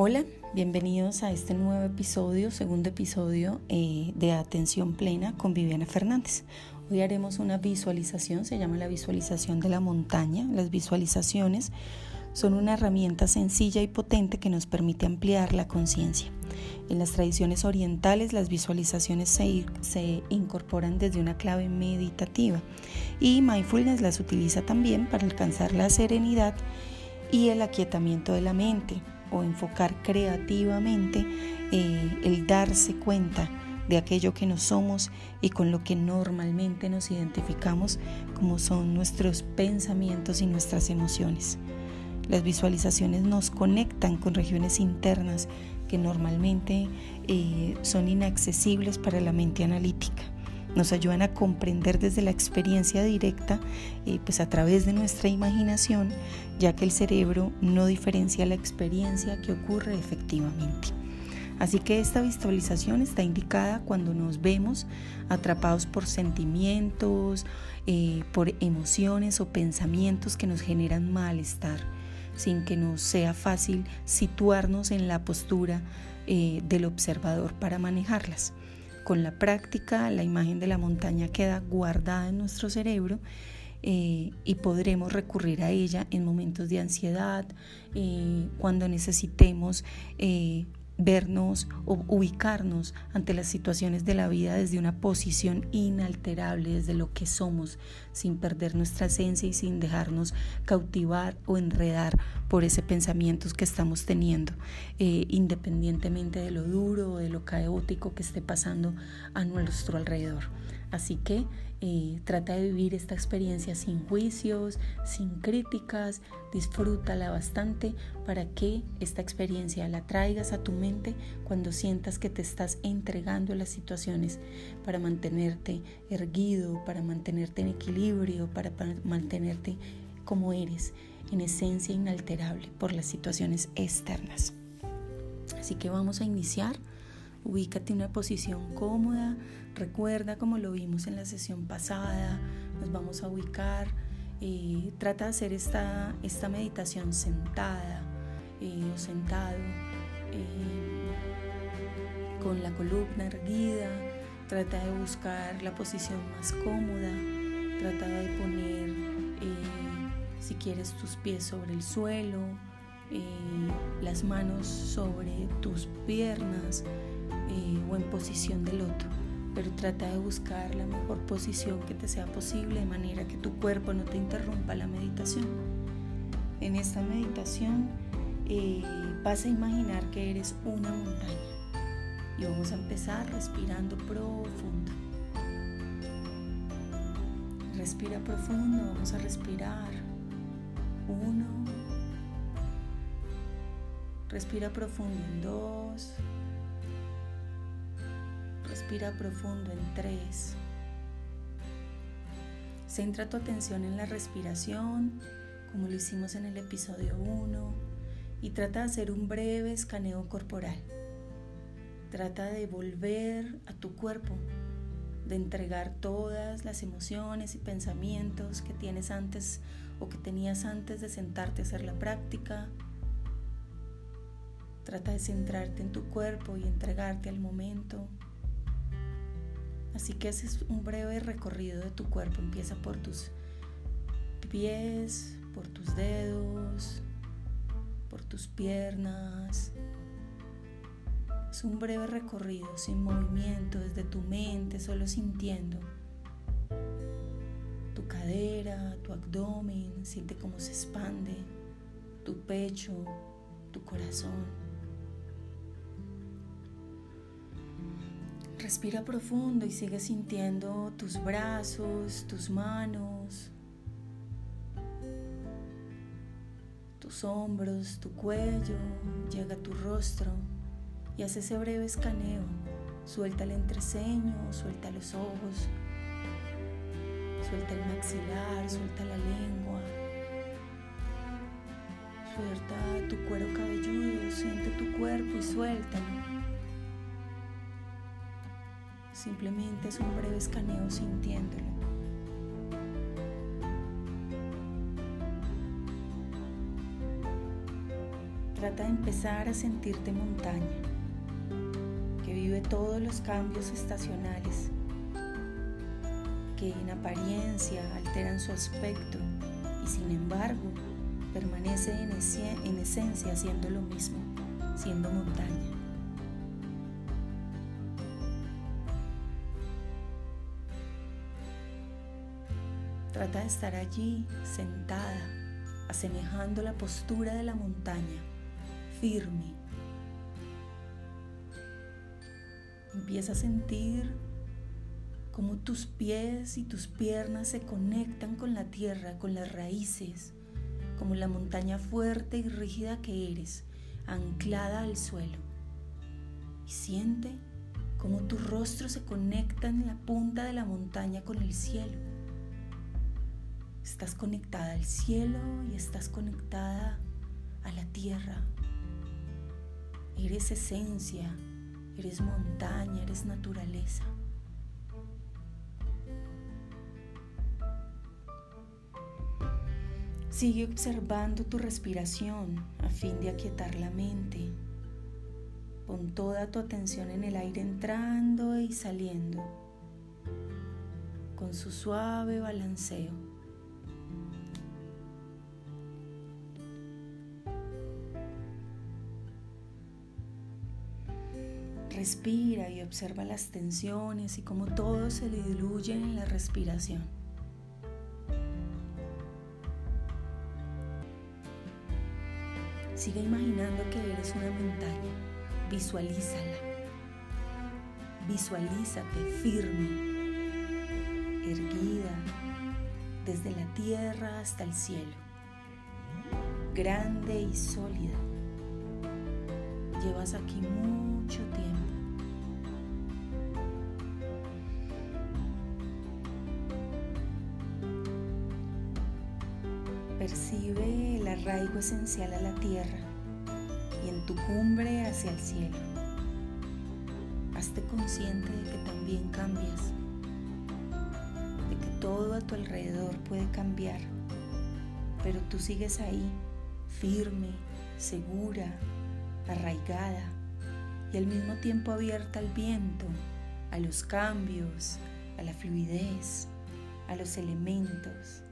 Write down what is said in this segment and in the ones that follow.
Hola, bienvenidos a este nuevo episodio, segundo episodio eh, de Atención Plena con Viviana Fernández. Hoy haremos una visualización, se llama la visualización de la montaña. Las visualizaciones son una herramienta sencilla y potente que nos permite ampliar la conciencia. En las tradiciones orientales las visualizaciones se, se, incorporan desde una clave meditativa y mindfulness las utiliza también para alcanzar la serenidad y el aquietamiento de la mente o enfocar creativamente eh, el darse cuenta de aquello que no somos y con lo que normalmente nos identificamos como son nuestros pensamientos y nuestras emociones. Las visualizaciones nos conectan con regiones internas que normalmente eh, son inaccesibles para la mente analítica nos ayudan a comprender desde la experiencia directa, eh, pues a través de nuestra imaginación, ya que el cerebro no diferencia la experiencia que ocurre efectivamente. Así que esta visualización está indicada cuando nos vemos atrapados por sentimientos, eh, por emociones o pensamientos que nos generan malestar, sin que nos sea fácil situarnos en la postura eh, del observador para manejarlas. Con la práctica, la imagen de la montaña queda guardada en nuestro cerebro eh, y podremos recurrir a ella en momentos de ansiedad, eh, cuando necesitemos eh, vernos o ubicarnos ante las situaciones de la vida desde una posición inalterable, desde lo que somos, sin perder nuestra esencia y sin dejarnos cautivar o enredar por ese pensamiento que estamos teniendo, eh, independientemente de lo duro o de lo caótico que esté pasando a nuestro alrededor. Así que eh, trata de vivir esta experiencia sin juicios, sin críticas, disfrútala bastante para que esta experiencia la traigas a tu mente cuando sientas que te estás entregando a las situaciones para mantenerte erguido, para mantenerte en equilibrio, para mantenerte como eres, en esencia inalterable por las situaciones externas. Así que vamos a iniciar Ubícate en una posición cómoda, recuerda como lo vimos en la sesión pasada, nos vamos a ubicar, eh, trata de hacer esta, esta meditación sentada eh, o sentado, eh, con la columna erguida, trata de buscar la posición más cómoda, trata de poner, si quieres, tus pies sobre el suelo, las manos sobre tus piernas, eh, o en posición del otro, pero trata de buscar la mejor posición que te sea posible de manera que tu cuerpo no te interrumpa la meditación. En esta meditación eh, vas a imaginar que eres una montaña y vamos a empezar respirando profundo. Respira profundo, vamos a respirar. Uno. Respira profundo en dos. Respira profundo en tres. Centra tu atención en la respiración, como lo hicimos en el episodio 1, y trata de hacer un breve escaneo corporal. Trata de volver a tu cuerpo, de entregar todas las emociones y pensamientos que tienes antes o que tenías antes de sentarte a hacer la práctica. Trata de centrarte en tu cuerpo y entregarte al momento. Así que ese es un breve recorrido de tu cuerpo. Empieza por tus pies, por tus dedos, por tus piernas. Es un breve recorrido sin movimiento desde tu mente, solo sintiendo tu cadera, tu abdomen, siente cómo se expande, tu pecho, tu corazón. Respira profundo y sigue sintiendo tus brazos, tus manos, tus hombros, tu cuello, llega a tu rostro y hace ese breve escaneo. Suelta el entreceño, suelta los ojos, suelta el maxilar, suelta la lengua. Suelta tu cuero cabelludo, siente tu cuerpo y suéltalo. Simplemente es un breve escaneo sintiéndolo. Trata de empezar a sentirte montaña, que vive todos los cambios estacionales, que en apariencia alteran su aspecto y sin embargo permanece en, en esencia siendo lo mismo, siendo montaña. Trata de estar allí sentada, asemejando la postura de la montaña, firme. Empieza a sentir cómo tus pies y tus piernas se conectan con la tierra, con las raíces, como la montaña fuerte y rígida que eres, anclada al suelo. Y siente cómo tu rostro se conecta en la punta de la montaña con el cielo Estás conectada al cielo y estás conectada a la tierra. Eres esencia, eres montaña, eres naturaleza. Sigue observando tu respiración a fin de aquietar la mente. Pon toda tu atención en el aire entrando y saliendo, con su suave balanceo. Respira y observa las tensiones y cómo todo se diluye en la respiración. Sigue imaginando que eres una montaña. Visualízala. Visualízate firme, erguida, desde la tierra hasta el cielo. Grande y sólida. Llevas aquí mucho tiempo. Percibe el arraigo esencial a la tierra y en tu cumbre hacia el cielo. Hazte consciente de que también cambias, de que todo a tu alrededor puede cambiar, pero tú sigues ahí, firme, segura, arraigada y al mismo tiempo abierta al viento, a los cambios, a la fluidez, a los elementos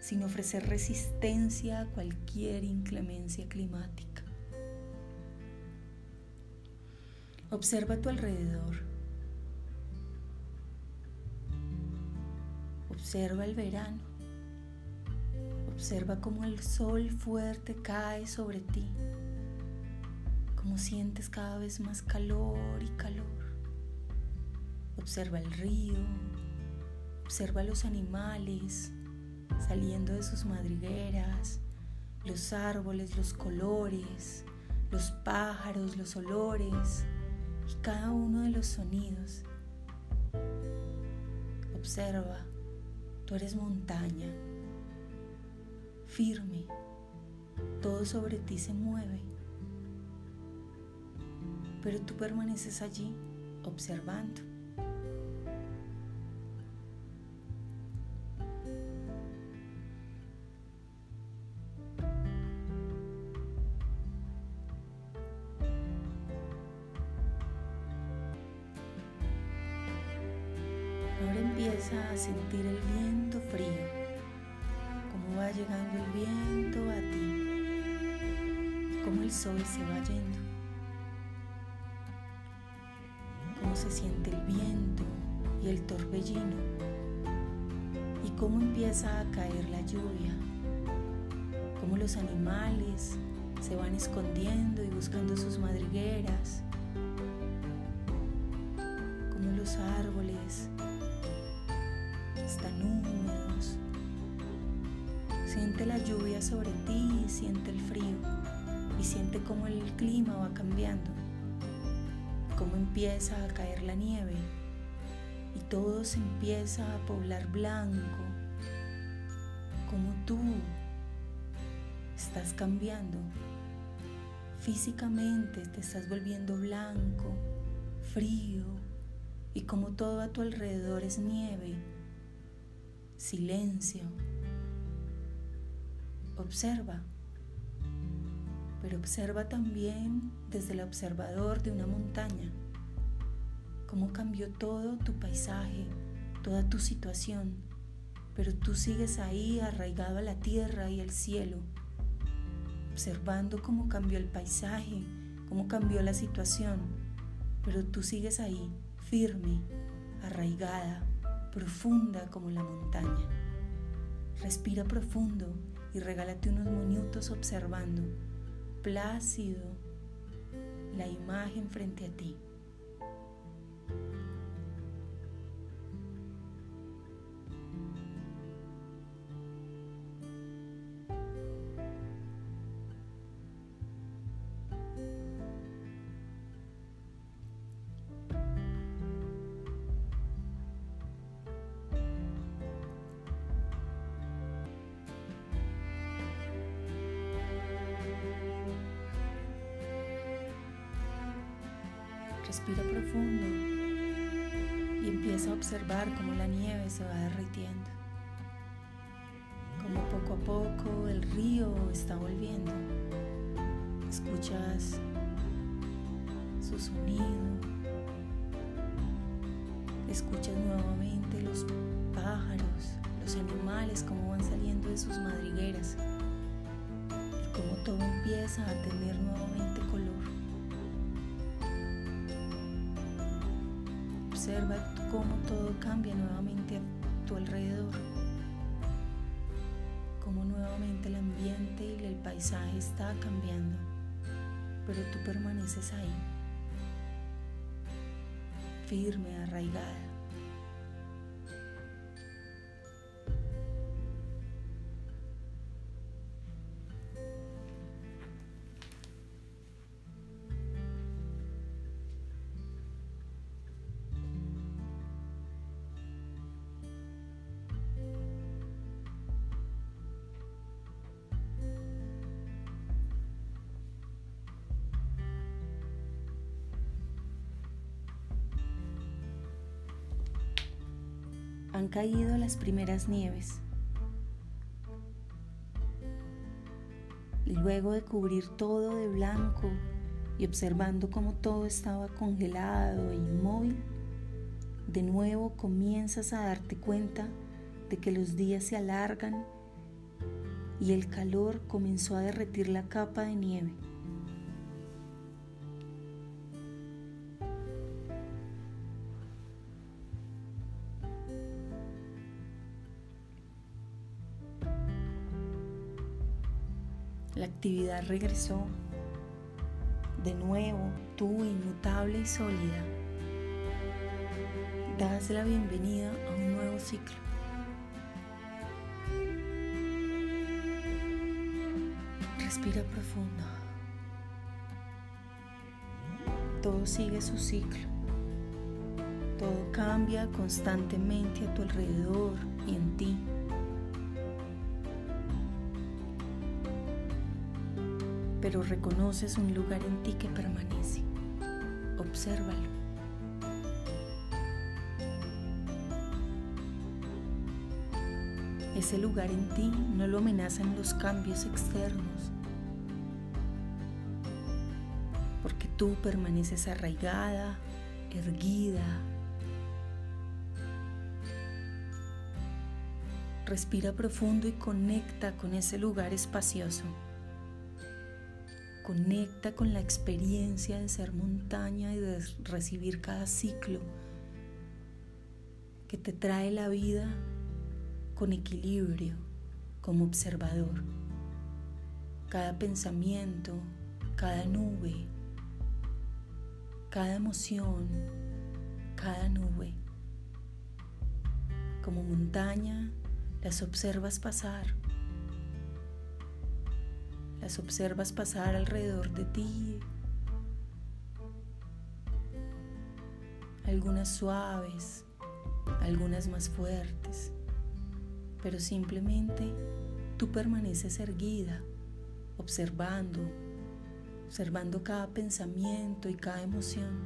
sin ofrecer resistencia a cualquier inclemencia climática. Observa a tu alrededor. Observa el verano. Observa cómo el sol fuerte cae sobre ti. Cómo sientes cada vez más calor y calor. Observa el río. Observa los animales saliendo de sus madrigueras, los árboles, los colores, los pájaros, los olores y cada uno de los sonidos. Observa, tú eres montaña, firme, todo sobre ti se mueve, pero tú permaneces allí observando. a sentir el viento frío, cómo va llegando el viento a ti, cómo el sol se va yendo, se siente el viento y el torbellino y cómo empieza a caer la lluvia, cómo los animales se van escondiendo y buscando sus madrigueras, cómo los árboles están húmedos. Siente la lluvia sobre ti, siente el frío y siente cómo el clima va cambiando, cómo empieza a caer la nieve y todo se empieza a poblar blanco, como tú estás cambiando. Físicamente te estás volviendo blanco, frío y como todo a tu alrededor es nieve silencio. Observa. Pero observa también desde el observador de una montaña cómo cambió todo tu paisaje, toda tu situación, pero tú sigues ahí arraigado a la tierra y al cielo, observando cómo cambió el paisaje, cómo cambió la situación, pero tú sigues ahí, firme, arraigada, profunda como la montaña. Respira profundo y regálate unos minutos observando, plácido, la imagen frente a ti. Respira profundo y empieza a observar cómo la nieve se va derritiendo. Como poco a poco el río está volviendo. Escuchas su sonido. Escuchas nuevamente los pájaros, los animales, cómo van saliendo de sus madrigueras. Y cómo todo empieza a tener nuevamente Observa cómo todo cambia nuevamente a tu alrededor. Cómo nuevamente el ambiente y el paisaje está cambiando. Pero tú permaneces ahí. Firme, arraigada. Han caído las primeras nieves. Y luego de cubrir todo de blanco y observando cómo todo estaba congelado e inmóvil, de nuevo comienzas a darte cuenta de que los días se alargan y el calor comenzó a derretir la capa de nieve. Actividad regresó. De nuevo, tú inmutable y sólida, das la bienvenida a un nuevo ciclo. Respira profundo. Todo sigue su ciclo. Todo cambia constantemente a tu alrededor y en ti. Pero reconoces un lugar en ti que permanece. Obsérvalo. Ese lugar en ti no lo amenazan los cambios externos, porque tú permaneces arraigada, erguida. Respira profundo y conecta con ese lugar espacioso. Conecta con la experiencia de ser montaña y de recibir cada ciclo que te trae la vida con equilibrio como observador. Cada pensamiento, cada nube, cada emoción, cada nube. Como montaña las observas pasar observas pasar alrededor de ti. Algunas suaves, algunas más fuertes, pero simplemente tú permaneces erguida, observando, observando cada pensamiento y cada emoción,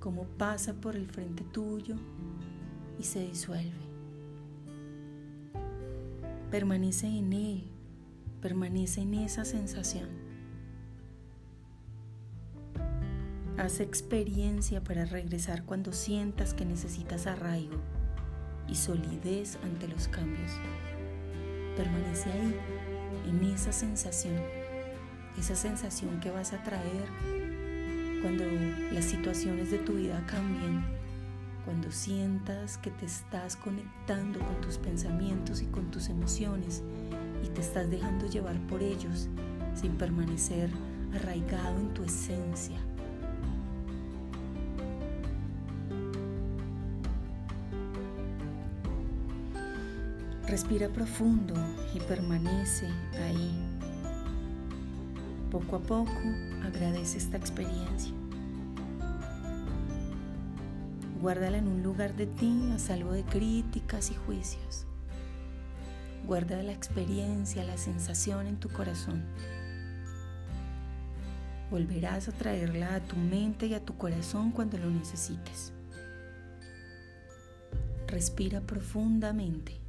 cómo pasa por el frente tuyo y se disuelve. Permanece en él Permanece en esa sensación. Haz experiencia para regresar cuando sientas que necesitas arraigo y solidez ante los cambios. Permanece ahí, en esa sensación, esa sensación que vas a traer cuando las situaciones de tu vida cambien, cuando sientas que te estás conectando con tus pensamientos y con tus emociones y te estás dejando llevar por ellos sin permanecer arraigado en tu esencia. Respira profundo y permanece ahí. Poco a poco agradece esta experiencia. Guárdala en un lugar de ti a salvo de críticas y juicios. Guarda la experiencia, la sensación en tu corazón. Volverás a traerla a tu mente y a tu corazón cuando lo necesites. Respira profundamente.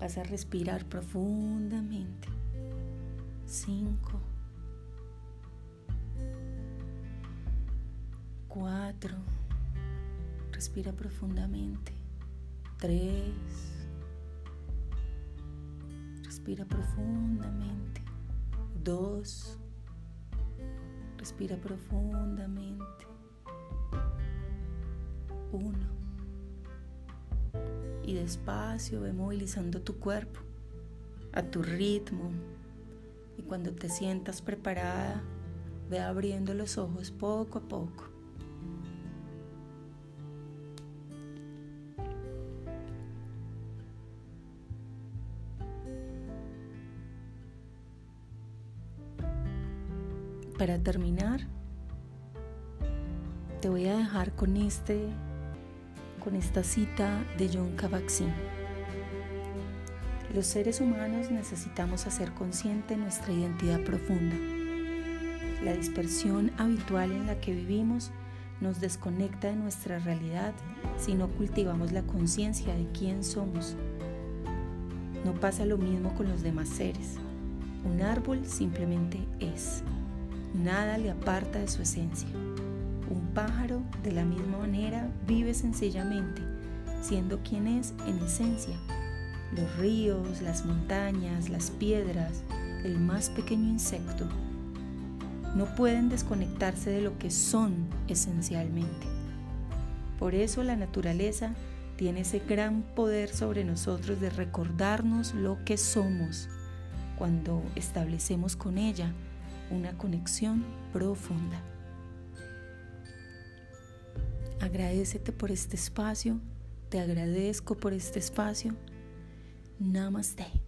Vas a respirar profundamente. Cinco. Cuatro. Respira profundamente. Tres. Respira profundamente. Dos. Respira profundamente. Uno y despacio ve movilizando tu cuerpo a tu ritmo y cuando te sientas preparada ve abriendo los ojos poco a poco. Para terminar, te voy a dejar con este con esta cita de John Kabat-Zinn. Los seres humanos necesitamos hacer consciente nuestra identidad profunda. La dispersión habitual en la que vivimos nos desconecta de nuestra realidad si no cultivamos la conciencia de quién somos. No pasa lo mismo con los demás seres. Un árbol simplemente es. Nada le aparta de su esencia. Un pájaro, de la misma manera, vive sencillamente, siendo quien es en esencia. Los ríos, las montañas, las piedras, el más pequeño insecto, no pueden desconectarse de lo que son esencialmente. Por eso la naturaleza tiene ese gran poder sobre nosotros de recordarnos lo que somos cuando establecemos con ella una conexión profunda. Agradecete por este espacio, te agradezco por este espacio. Namaste.